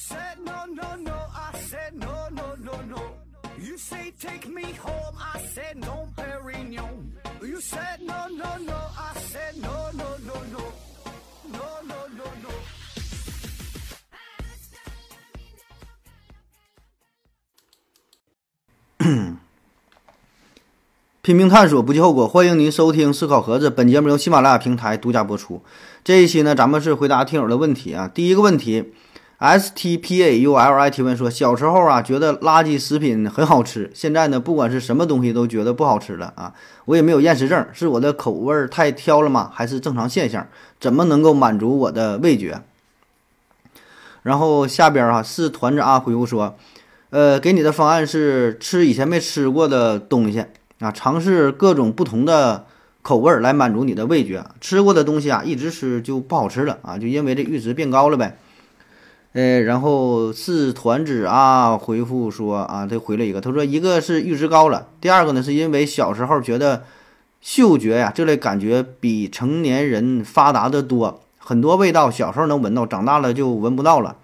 said no, no, no. I said no, no, no, no. You say take me home. I said no, Perignon. You said no, no, no. I said no, no, no, no. No, no, no, no. 拼命探索，不计后果。欢迎您收听《思考盒子》，本节目由喜马拉雅平台独家播出。这一期呢，咱们是回答听友的问题啊。第一个问题，S T P A U L I 提问说，小时候啊，觉得垃圾食品很好吃，现在呢，不管是什么东西都觉得不好吃了啊。我也没有厌食症，是我的口味太挑了吗？还是正常现象？怎么能够满足我的味觉？然后下边啊，是团子啊回复说，呃，给你的方案是吃以前没吃过的东西。啊，尝试各种不同的口味儿来满足你的味觉。吃过的东西啊，一直吃就不好吃了啊，就因为这阈值变高了呗。呃，然后是团子啊回复说啊，他回了一个，他说一个是阈值高了，第二个呢是因为小时候觉得嗅觉呀这类感觉比成年人发达的多，很多味道小时候能闻到，长大了就闻不到了。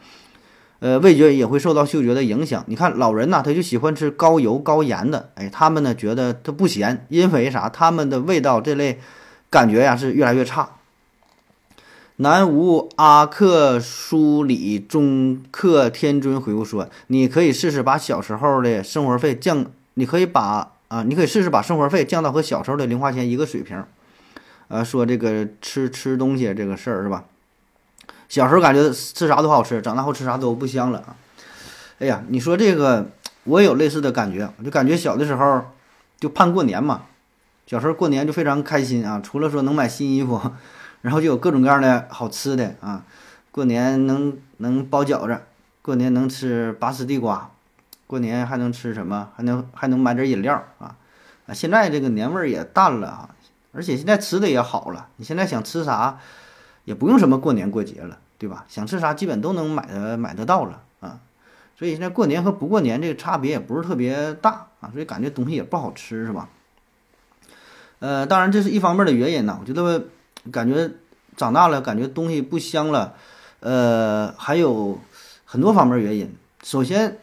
呃，味觉也会受到嗅觉的影响。你看老人呐，他就喜欢吃高油高盐的，哎，他们呢觉得他不咸，因为啥？他们的味道这类感觉呀是越来越差。南无阿克苏里中克天尊回复说：“你可以试试把小时候的生活费降，你可以把啊，你可以试试把生活费降到和小时候的零花钱一个水平。”呃，说这个吃吃东西这个事儿是吧？小时候感觉吃啥都好吃，长大后吃啥都不香了啊！哎呀，你说这个我也有类似的感觉，我就感觉小的时候就盼过年嘛，小时候过年就非常开心啊，除了说能买新衣服，然后就有各种各样的好吃的啊，过年能能包饺子，过年能吃拔丝地瓜，过年还能吃什么？还能还能买点饮料啊！啊，现在这个年味儿也淡了啊，而且现在吃的也好了，你现在想吃啥？也不用什么过年过节了，对吧？想吃啥基本都能买的买得到了啊，所以现在过年和不过年这个差别也不是特别大啊，所以感觉东西也不好吃，是吧？呃，当然这是一方面的原因呢。我觉得感觉长大了，感觉东西不香了，呃，还有很多方面原因。首先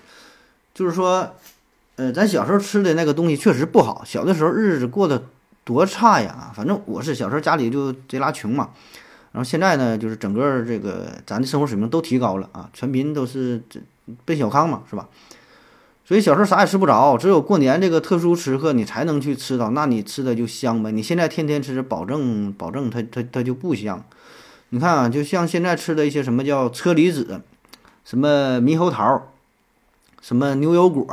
就是说，呃，咱小时候吃的那个东西确实不好，小的时候日子过得多差呀！反正我是小时候家里就贼拉穷嘛。然后现在呢，就是整个这个咱的生活水平都提高了啊，全民都是这奔小康嘛，是吧？所以小时候啥也吃不着，只有过年这个特殊时刻你才能去吃到，那你吃的就香呗。你现在天天吃，保证保证它它它就不香。你看啊，就像现在吃的一些什么叫车厘子，什么猕猴桃，什么牛油果，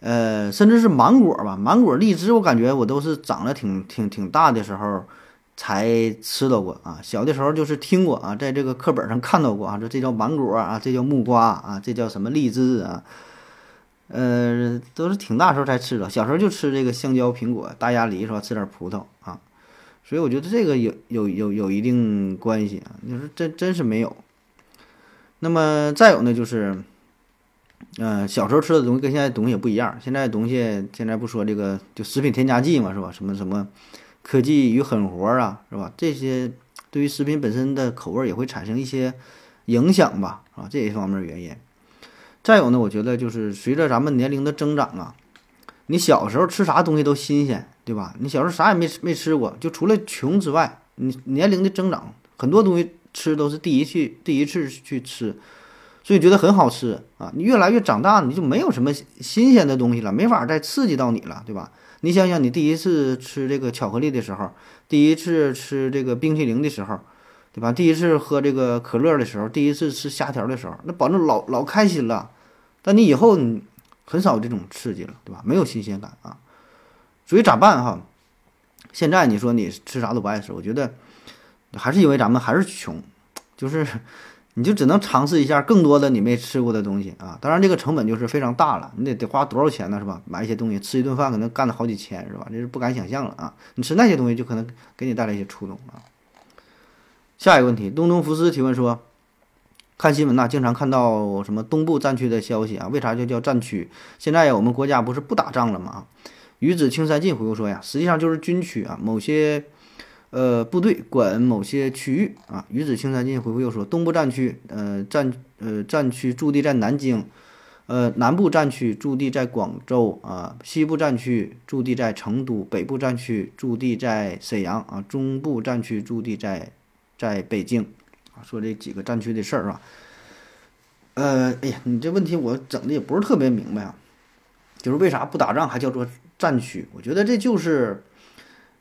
呃，甚至是芒果吧，芒果、荔枝，我感觉我都是长得挺挺挺大的时候。才吃到过啊，小的时候就是听过啊，在这个课本上看到过啊，说这叫芒果啊，这叫木瓜啊，这叫什么荔枝啊，呃，都是挺大时候才吃的。小时候就吃这个香蕉、苹果、大鸭梨是吧？吃点葡萄啊，所以我觉得这个有有有有一定关系啊。你说真真是没有。那么再有呢，就是，嗯，小时候吃的东西跟现在东西也不一样。现在东西现在不说这个就食品添加剂嘛，是吧？什么什么。科技与狠活啊，是吧？这些对于食品本身的口味也会产生一些影响吧，啊，这一方面原因。再有呢，我觉得就是随着咱们年龄的增长啊，你小时候吃啥东西都新鲜，对吧？你小时候啥也没没吃过，就除了穷之外，你年龄的增长，很多东西吃都是第一去第一次去吃，所以觉得很好吃啊。你越来越长大，你就没有什么新鲜的东西了，没法再刺激到你了，对吧？你想想，你第一次吃这个巧克力的时候，第一次吃这个冰淇淋的时候，对吧？第一次喝这个可乐的时候，第一次吃虾条的时候，那保证老老开心了。但你以后你很少有这种刺激了，对吧？没有新鲜感啊。所以咋办哈？现在你说你吃啥都不爱吃，我觉得还是因为咱们还是穷，就是。你就只能尝试一下更多的你没吃过的东西啊！当然，这个成本就是非常大了，你得得花多少钱呢？是吧？买一些东西吃一顿饭可能干了好几千，是吧？这是不敢想象了啊！你吃那些东西就可能给你带来一些触动啊。下一个问题，东东福斯提问说：看新闻呐，经常看到什么东部战区的消息啊？为啥就叫战区？现在我们国家不是不打仗了吗？鱼子青山尽回复说呀，实际上就是军区啊，某些。呃，部队管某些区域啊。鱼子青山尽回复又说，东部战区，呃，战呃战区驻地在南京，呃南部战区驻地在广州啊，西部战区驻地在成都，北部战区驻地在沈阳啊，中部战区驻地在在北京啊。说这几个战区的事儿啊。呃，哎呀，你这问题我整的也不是特别明白啊，就是为啥不打仗还叫做战区？我觉得这就是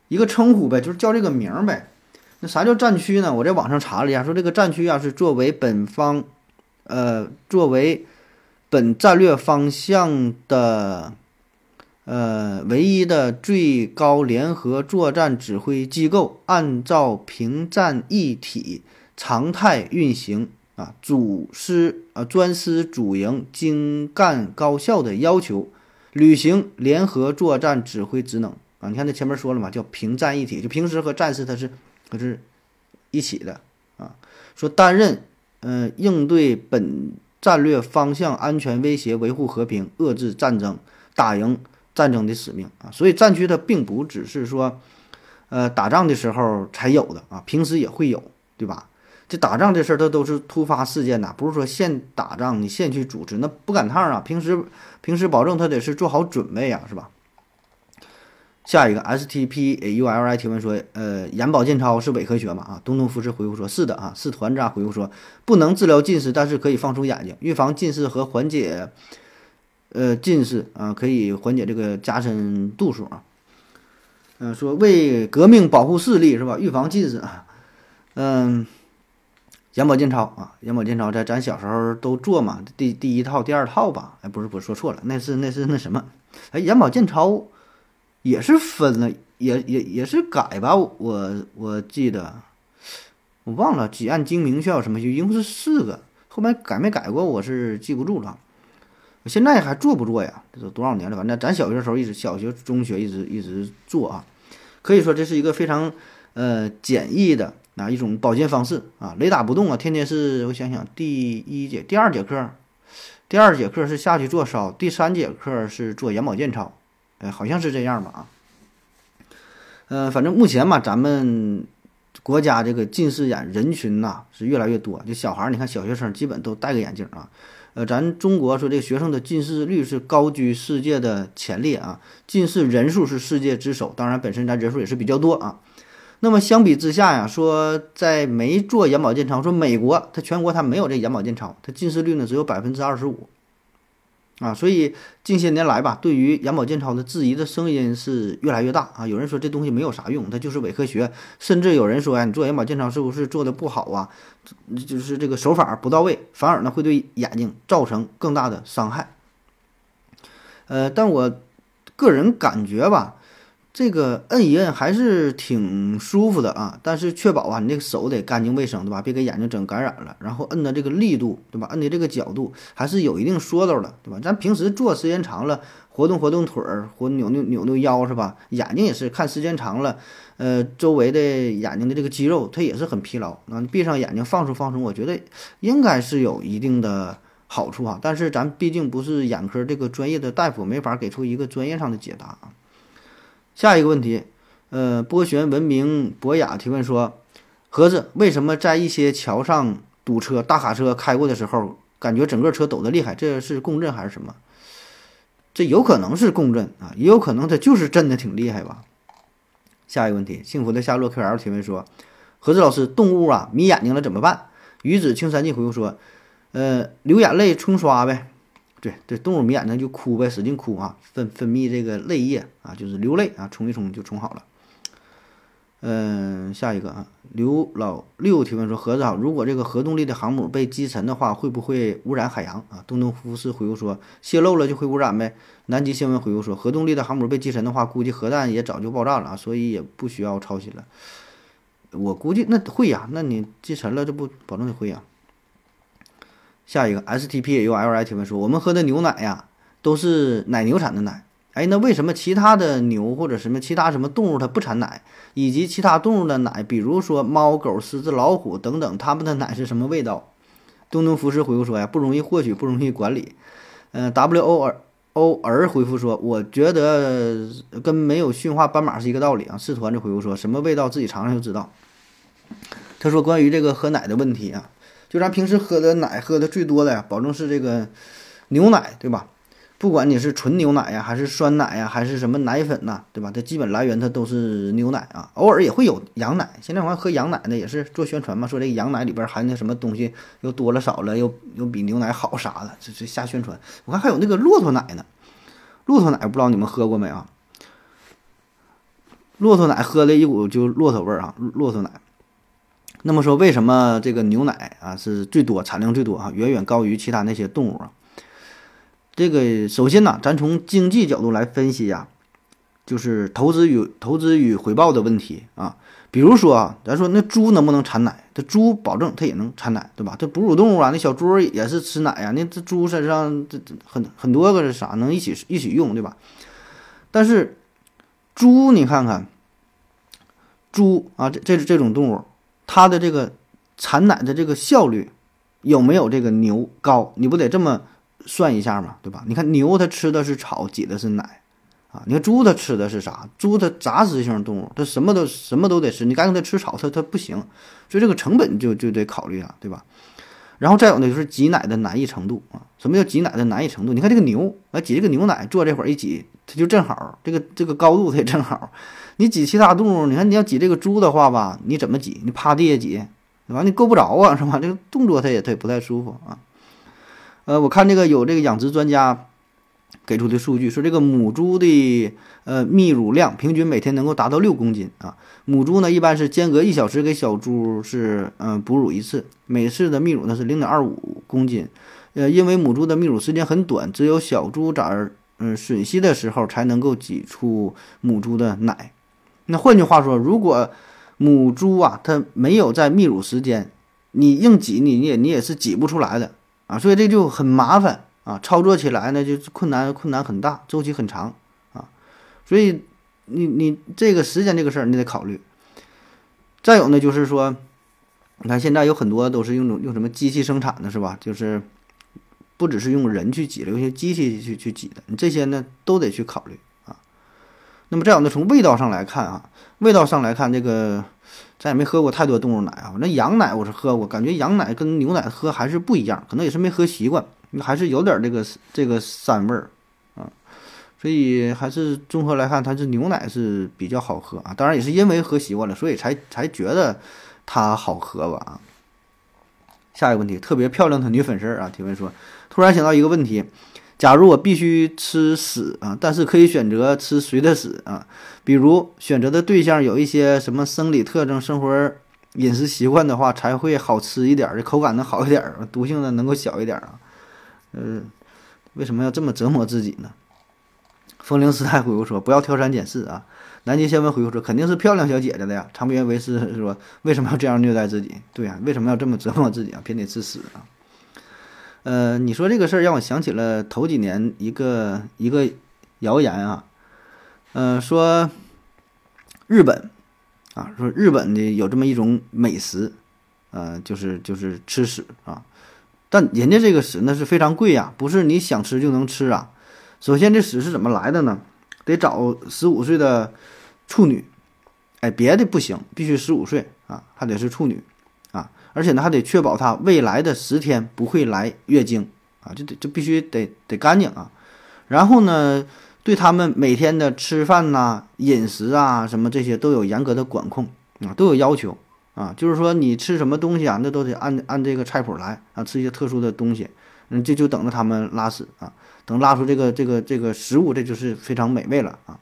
一个称呼呗，就是叫这个名儿呗。那啥叫战区呢？我在网上查了一下，说这个战区啊是作为本方，呃，作为本战略方向的呃唯一的最高联合作战指挥机构，按照平战一体常态运行。啊，主师啊，专司主营精干高效的要求，履行联合作战指挥职能啊。你看这前面说了嘛，叫平战一体，就平时和战士他是他是一起的啊。说担任嗯应对本战略方向安全威胁、维护和平、遏制战争、打赢战争的使命啊。所以战区它并不只是说呃打仗的时候才有的啊，平时也会有，对吧？这打仗这事儿，它都是突发事件呐，不是说现打仗你现去组织，那不赶趟儿啊。平时平时保证他得是做好准备呀，是吧？下一个 S T P A U L I 提问说，呃，眼保健操是伪科学吗？啊，东东服饰回复说，是的啊。是团长回复说，不能治疗近视，但是可以放松眼睛，预防近视和缓解，呃，近视啊，可以缓解这个加深度数啊。嗯，说为革命保护视力是吧？预防近视啊，嗯。眼保健操啊，眼保健操在咱小时候都做嘛，第第一套、第二套吧？哎，不是，不是说错了，那是那是那什么？哎，眼保健操也是分了，也也也是改吧？我我记得我忘了几按精明效什么，就一共是四个，后面改没改过，我是记不住了。我现在还做不做呀？这都多少年了？反正咱小学时候一直，小学、中学一直一直做啊。可以说这是一个非常呃简易的。啊一种保健方式啊？雷打不动啊！天天是我想想，第一节、第二节课，第二节课是下去做烧，第三节课是做眼保健操，哎，好像是这样吧？啊，嗯，反正目前嘛，咱们国家这个近视眼人群呐是越来越多，就小孩儿，你看小学生基本都戴个眼镜啊。呃，咱中国说这个学生的近视率是高居世界的前列啊，近视人数是世界之首，当然本身咱人数也是比较多啊。那么相比之下呀，说在没做眼保健操，说美国它全国它没有这眼保健操，它近视率呢只有百分之二十五，啊，所以近些年来吧，对于眼保健操的质疑的声音是越来越大啊。有人说这东西没有啥用，它就是伪科学，甚至有人说呀，你做眼保健操是不是做的不好啊？就是这个手法不到位，反而呢会对眼睛造成更大的伤害。呃，但我个人感觉吧。这个摁一摁还是挺舒服的啊，但是确保啊，你这个手得干净卫生，对吧？别给眼睛整感染了。然后摁的这个力度，对吧？摁的这个角度还是有一定说道的，对吧？咱平时坐时间长了，活动活动腿儿，或扭扭扭扭腰，是吧？眼睛也是看时间长了，呃，周围的眼睛的这个肌肉它也是很疲劳。那闭上眼睛放松放松，我觉得应该是有一定的好处啊。但是咱毕竟不是眼科这个专业的大夫，没法给出一个专业上的解答啊。下一个问题，呃，波旋文明博雅提问说：“盒子，为什么在一些桥上堵车，大卡车开过的时候，感觉整个车抖得厉害？这是共振还是什么？这有可能是共振啊，也有可能它就是震的挺厉害吧。”下一个问题，幸福的夏洛克 L 提问说：“盒子老师，动物啊迷眼睛了怎么办？”鱼子青山记回复说：“呃，流眼泪冲刷呗。”对对，动物迷眼睛就哭呗，使劲哭啊，分分泌这个泪液啊，就是流泪啊，冲一冲就冲好了。嗯，下一个啊，刘老六提问说：盒子好，如果这个核动力的航母被击沉的话，会不会污染海洋啊？东东夫士回复说：泄漏了就会污染呗。南极新闻回复说：核动力的航母被击沉的话，估计核弹也早就爆炸了啊，所以也不需要操心了。我估计那会呀，那你击沉了，这不保证你会呀。下一个 S T P U L I 提问说：“我们喝的牛奶呀，都是奶牛产的奶。哎，那为什么其他的牛或者什么其他什么动物它不产奶？以及其他动物的奶，比如说猫、狗、狮子、老虎等等，它们的奶是什么味道？”东东服饰回复说：“呀，不容易获取，不容易管理。”嗯，W O R O R 回复说：“我觉得跟没有驯化斑马是一个道理啊。”四团就回复说：“什么味道自己尝尝就知道。”他说：“关于这个喝奶的问题啊。”就咱平时喝的奶，喝的最多的呀，保证是这个牛奶，对吧？不管你是纯牛奶呀，还是酸奶呀，还是什么奶粉呐，对吧？它基本来源它都是牛奶啊，偶尔也会有羊奶。现在好像喝羊奶的也是做宣传嘛，说这个羊奶里边含的什么东西又多了少了，又又比牛奶好啥的，这这瞎宣传。我看还有那个骆驼奶呢，骆驼奶不知道你们喝过没啊？骆驼奶喝的一股就骆驼味儿啊，骆驼奶。那么说，为什么这个牛奶啊是最多产量最多啊，远远高于其他那些动物啊？这个首先呢，咱从经济角度来分析呀，就是投资与投资与回报的问题啊。比如说啊，咱说那猪能不能产奶？这猪保证它也能产奶，对吧？这哺乳动物啊，那小猪也是吃奶呀。那这猪身上这很很多个是啥能一起一起用，对吧？但是猪你看看，猪啊，这这这种动物，它的这个产奶的这个效率有没有这个牛高？你不得这么？算一下嘛，对吧？你看牛它吃的是草，挤的是奶，啊，你看猪它吃的是啥？猪它杂食性动物，它什么都什么都得吃，你干它吃草，它它不行，所以这个成本就就得考虑啊，对吧？然后再有呢，就是挤奶的难易程度啊。什么叫挤奶的难易程度？你看这个牛啊，挤这个牛奶，坐这会儿一挤，它就正好，这个这个高度它也正好。你挤其他动物，你看你要挤这个猪的话吧，你怎么挤？你趴地下挤，对吧？你够不着啊，是吧？这个动作它也它也不太舒服啊。呃，我看这个有这个养殖专家给出的数据，说这个母猪的呃泌乳量平均每天能够达到六公斤啊。母猪呢一般是间隔一小时给小猪是嗯哺乳一次，每次的泌乳呢是零点二五公斤。呃，因为母猪的泌乳时间很短，只有小猪崽儿嗯吮吸的时候才能够挤出母猪的奶。那换句话说，如果母猪啊它没有在泌乳时间，你硬挤你你也你也是挤不出来的。啊，所以这就很麻烦啊，操作起来呢就困难困难很大，周期很长啊，所以你你这个时间这个事儿你得考虑。再有呢，就是说，你看现在有很多都是用用什么机器生产的，是吧？就是不只是用人去挤了，有些机器去去挤的，你这些呢都得去考虑啊。那么再有呢，从味道上来看啊，味道上来看这个。咱也没喝过太多动物奶啊，那羊奶我是喝过，感觉羊奶跟牛奶喝还是不一样，可能也是没喝习惯，还是有点这个这个膻味儿啊，所以还是综合来看，它是牛奶是比较好喝啊，当然也是因为喝习惯了，所以才才觉得它好喝吧啊。下一个问题，特别漂亮的女粉丝啊提问说，突然想到一个问题。假如我必须吃屎啊，但是可以选择吃谁的屎啊？比如选择的对象有一些什么生理特征、生活饮食习惯的话，才会好吃一点儿，口感能好一点，毒性呢能够小一点儿啊。嗯，为什么要这么折磨自己呢？风铃时代回复说：“不要挑三拣四啊。”南极仙文回复说：“肯定是漂亮小姐姐的呀。”长边为师说：“为什么要这样虐待自己？对呀，为什么要这么折磨自己啊？偏得吃屎啊？”呃，你说这个事儿让我想起了头几年一个一个谣言啊，呃，说日本啊，说日本的有这么一种美食，呃，就是就是吃屎啊，但人家这个屎那是非常贵呀，不是你想吃就能吃啊。首先这屎是怎么来的呢？得找十五岁的处女，哎，别的不行，必须十五岁啊，还得是处女啊。而且呢，还得确保他未来的十天不会来月经啊，就得就必须得得干净啊。然后呢，对他们每天的吃饭呐、饮食啊什么这些都有严格的管控啊，都有要求啊。就是说你吃什么东西啊，那都得按按这个菜谱来啊，吃一些特殊的东西，嗯，这就等着他们拉屎啊，等拉出这个这个这个食物，这就是非常美味了啊。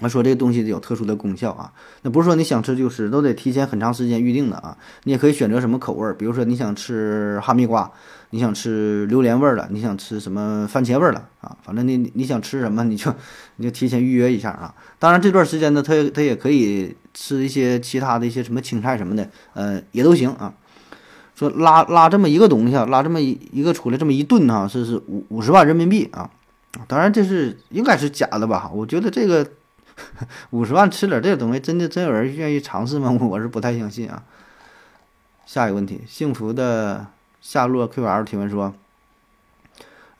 他说这个东西有特殊的功效啊，那不是说你想吃就吃，都得提前很长时间预定的啊。你也可以选择什么口味儿，比如说你想吃哈密瓜，你想吃榴莲味儿的，你想吃什么番茄味儿的啊？反正你你想吃什么，你就 你就提前预约一下啊。当然这段时间呢，他他也可以吃一些其他的一些什么青菜什么的，呃，也都行啊。说拉拉这么一个东西啊，拉这么一一个出来这么一顿哈，是是五五十万人民币啊。当然这是应该是假的吧？我觉得这个。五十万吃点这个东西，真的真有人愿意尝试吗？我是不太相信啊。下一个问题，幸福的夏洛 QL 提问说：“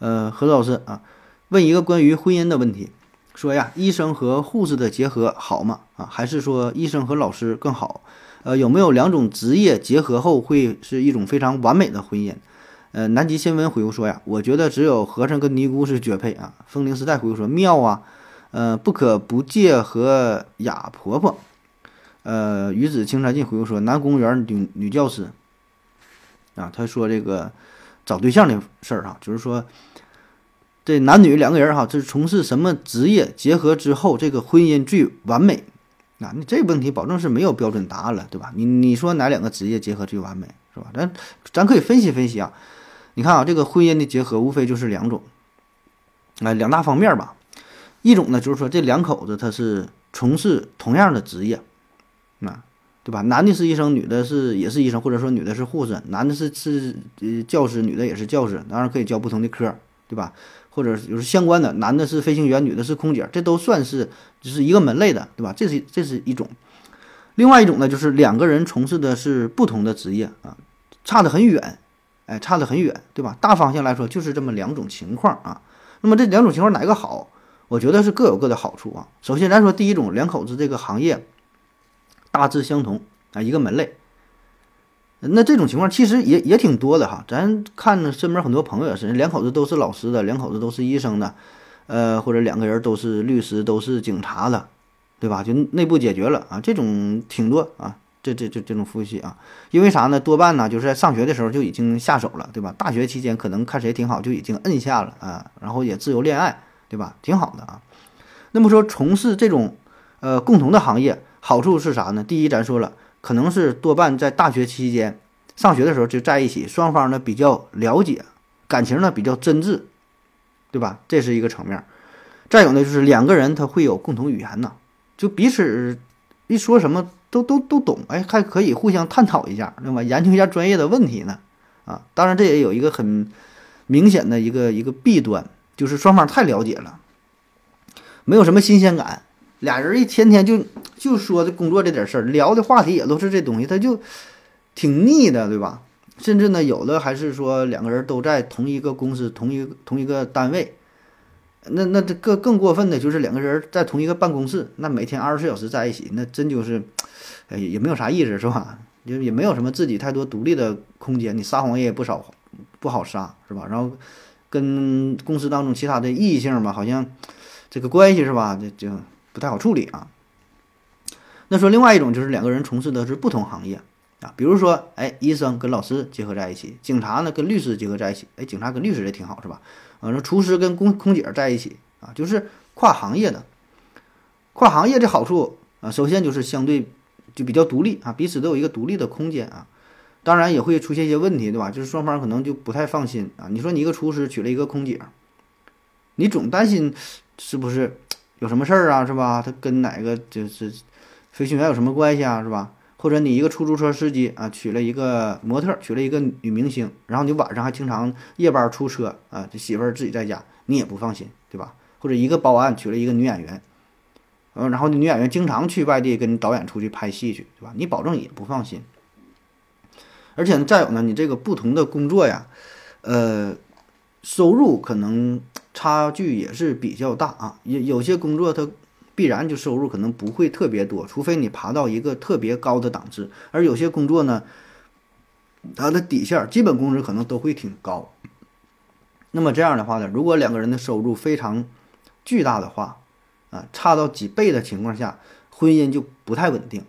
呃，何老师啊，问一个关于婚姻的问题，说呀，医生和护士的结合好吗？啊，还是说医生和老师更好？呃，有没有两种职业结合后会是一种非常完美的婚姻？呃，南极新闻回复说呀，我觉得只有和尚跟尼姑是绝配啊。风铃时代回复说妙啊，呃，不可不戒和哑婆婆。呃，鱼子青山尽回复说男公务员女女教师。啊，他说这个找对象的事儿哈，就是说这男女两个人哈，这是从事什么职业结合之后，这个婚姻最完美。啊，你这问题保证是没有标准答案了，对吧？你你说哪两个职业结合最完美，是吧？咱咱可以分析分析啊。你看啊，这个婚姻的结合无非就是两种，啊，两大方面吧。一种呢，就是说这两口子他是从事同样的职业，啊，对吧？男的是医生，女的是也是医生，或者说女的是护士，男的是是呃教师，女的也是教师，当然可以教不同的科，对吧？或者就是相关的，男的是飞行员，女的是空姐，这都算是就是一个门类的，对吧？这是这是一种。另外一种呢，就是两个人从事的是不同的职业啊，差得很远，哎，差得很远，对吧？大方向来说就是这么两种情况啊。那么这两种情况哪个好？我觉得是各有各的好处啊。首先咱说第一种，两口子这个行业大致相同啊，一个门类。那这种情况其实也也挺多的哈，咱看身边很多朋友也是，两口子都是老师的，两口子都是医生的，呃，或者两个人都是律师，都是警察的，对吧？就内部解决了啊，这种挺多啊，这这这这种夫妻啊，因为啥呢？多半呢就是在上学的时候就已经下手了，对吧？大学期间可能看谁挺好就已经摁下了啊，然后也自由恋爱，对吧？挺好的啊。那么说从事这种呃共同的行业，好处是啥呢？第一，咱说了。可能是多半在大学期间上学的时候就在一起，双方呢比较了解，感情呢比较真挚，对吧？这是一个层面。再有呢，就是两个人他会有共同语言呢，就彼此一说什么都都都懂，哎，还可以互相探讨一下，对吧？研究一下专业的问题呢，啊，当然这也有一个很明显的一个一个弊端，就是双方太了解了，没有什么新鲜感。俩人一天天就就说这工作这点事儿，聊的话题也都是这东西，他就挺腻的，对吧？甚至呢，有的还是说两个人都在同一个公司、同一同一个单位，那那这更更过分的就是两个人在同一个办公室，那每天二十四小时在一起，那真就是，哎，也没有啥意思，是吧？就也没有什么自己太多独立的空间，你撒谎也不少，不好撒，是吧？然后跟公司当中其他的异性吧，好像这个关系是吧？就就。不太好处理啊。那说另外一种就是两个人从事的是不同行业啊，比如说，哎，医生跟老师结合在一起，警察呢跟律师结合在一起，哎，警察跟律师也挺好，是吧？啊，说厨师跟空空姐在一起啊，就是跨行业的。跨行业的好处啊，首先就是相对就比较独立啊，彼此都有一个独立的空间啊。当然也会出现一些问题，对吧？就是双方可能就不太放心啊。你说你一个厨师娶了一个空姐，你总担心是不是？有什么事儿啊，是吧？他跟哪个就是飞行员有什么关系啊，是吧？或者你一个出租车司机啊，娶了一个模特，娶了一个女明星，然后你晚上还经常夜班出车啊，这媳妇儿自己在家，你也不放心，对吧？或者一个保安娶了一个女演员，嗯，然后女演员经常去外地跟导演出去拍戏去，对吧？你保证也不放心。而且，再有呢，你这个不同的工作呀，呃，收入可能。差距也是比较大啊，有有些工作它必然就收入可能不会特别多，除非你爬到一个特别高的档次，而有些工作呢，它的底线基本工资可能都会挺高。那么这样的话呢，如果两个人的收入非常巨大的话，啊，差到几倍的情况下，婚姻就不太稳定。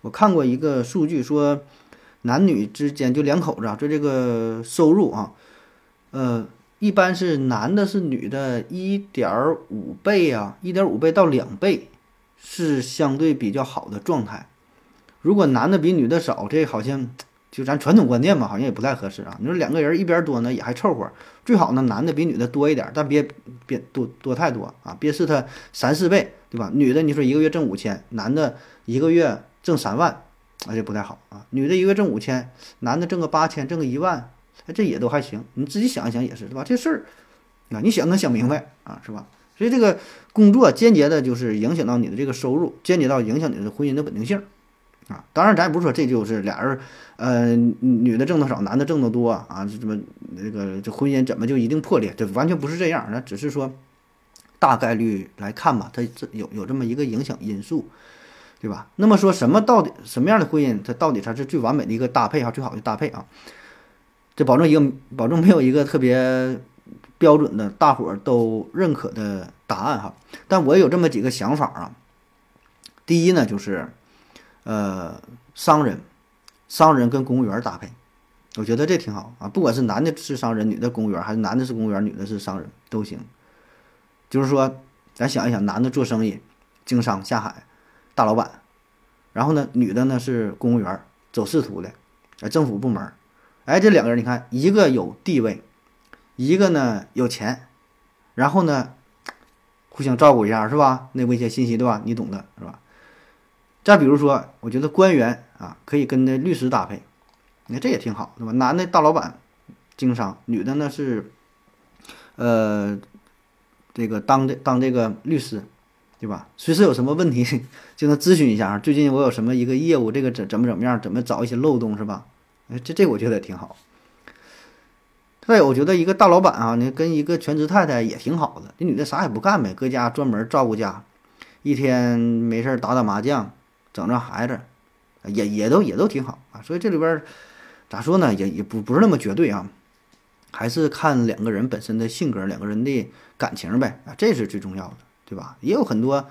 我看过一个数据说，男女之间就两口子啊，就这个收入啊，呃。一般是男的是女的一点五倍啊，一点五倍到两倍是相对比较好的状态。如果男的比女的少，这好像就咱传统观念嘛，好像也不太合适啊。你说两个人一边多呢，也还凑合。最好呢，男的比女的多一点，但别别多多太多啊，别是他三四倍，对吧？女的你说一个月挣五千，男的一个月挣三万，那就不太好啊。女的一个月挣五千，男的挣个八千，挣个一万。哎，这也都还行，你自己想一想也是，是吧？这事儿啊，你想能想明白啊，是吧？所以这个工作间接的就是影响到你的这个收入，间接到影响你的婚姻的稳定性啊。当然，咱也不是说这就是俩人，呃，女的挣的少，男的挣的多啊，这怎么那个这婚姻怎么就一定破裂？这完全不是这样，那只是说大概率来看吧，它这有有这么一个影响因素，对吧？那么说什么到底什么样的婚姻，它到底才是最完美的一个搭配啊，最好的搭配啊？这保证一个保证没有一个特别标准的大伙儿都认可的答案哈。但我有这么几个想法啊。第一呢，就是呃，商人，商人跟公务员搭配，我觉得这挺好啊。不管是男的是商人，女的公务员，还是男的是公务员，女的是商人，都行。就是说，咱想一想，男的做生意，经商下海，大老板，然后呢，女的呢是公务员，走仕途的，哎，政府部门，哎，这两个人，你看，一个有地位，一个呢有钱，然后呢，互相照顾一下，是吧？内部一些信息，对吧？你懂的，是吧？再比如说，我觉得官员啊，可以跟那律师搭配，你看这也挺好，对吧？男的大老板，经商，女的呢是，呃。这个当这当这个律师，对吧？随时有什么问题 就能咨询一下。最近我有什么一个业务，这个怎怎么怎么样，怎么找一些漏洞，是吧？哎，这这我觉得挺好。再有，我觉得一个大老板啊，你跟一个全职太太也挺好的。这女的啥也不干呗，搁家专门照顾家，一天没事打打麻将，整整孩子，也也都也都挺好啊。所以这里边咋说呢，也也不不是那么绝对啊。还是看两个人本身的性格，两个人的感情呗啊，这是最重要的，对吧？也有很多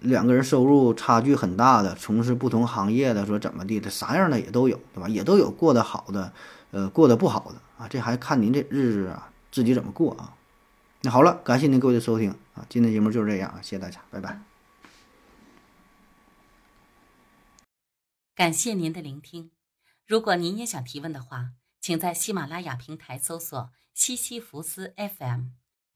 两个人收入差距很大的，从事不同行业的，说怎么地的，啥样的也都有，对吧？也都有过得好的，呃，过得不好的啊，这还看您这日子啊，自己怎么过啊。那好了，感谢您各位的收听啊，今天节目就是这样啊，谢谢大家，拜拜。感谢您的聆听，如果您也想提问的话。请在喜马拉雅平台搜索“西西弗斯 FM”，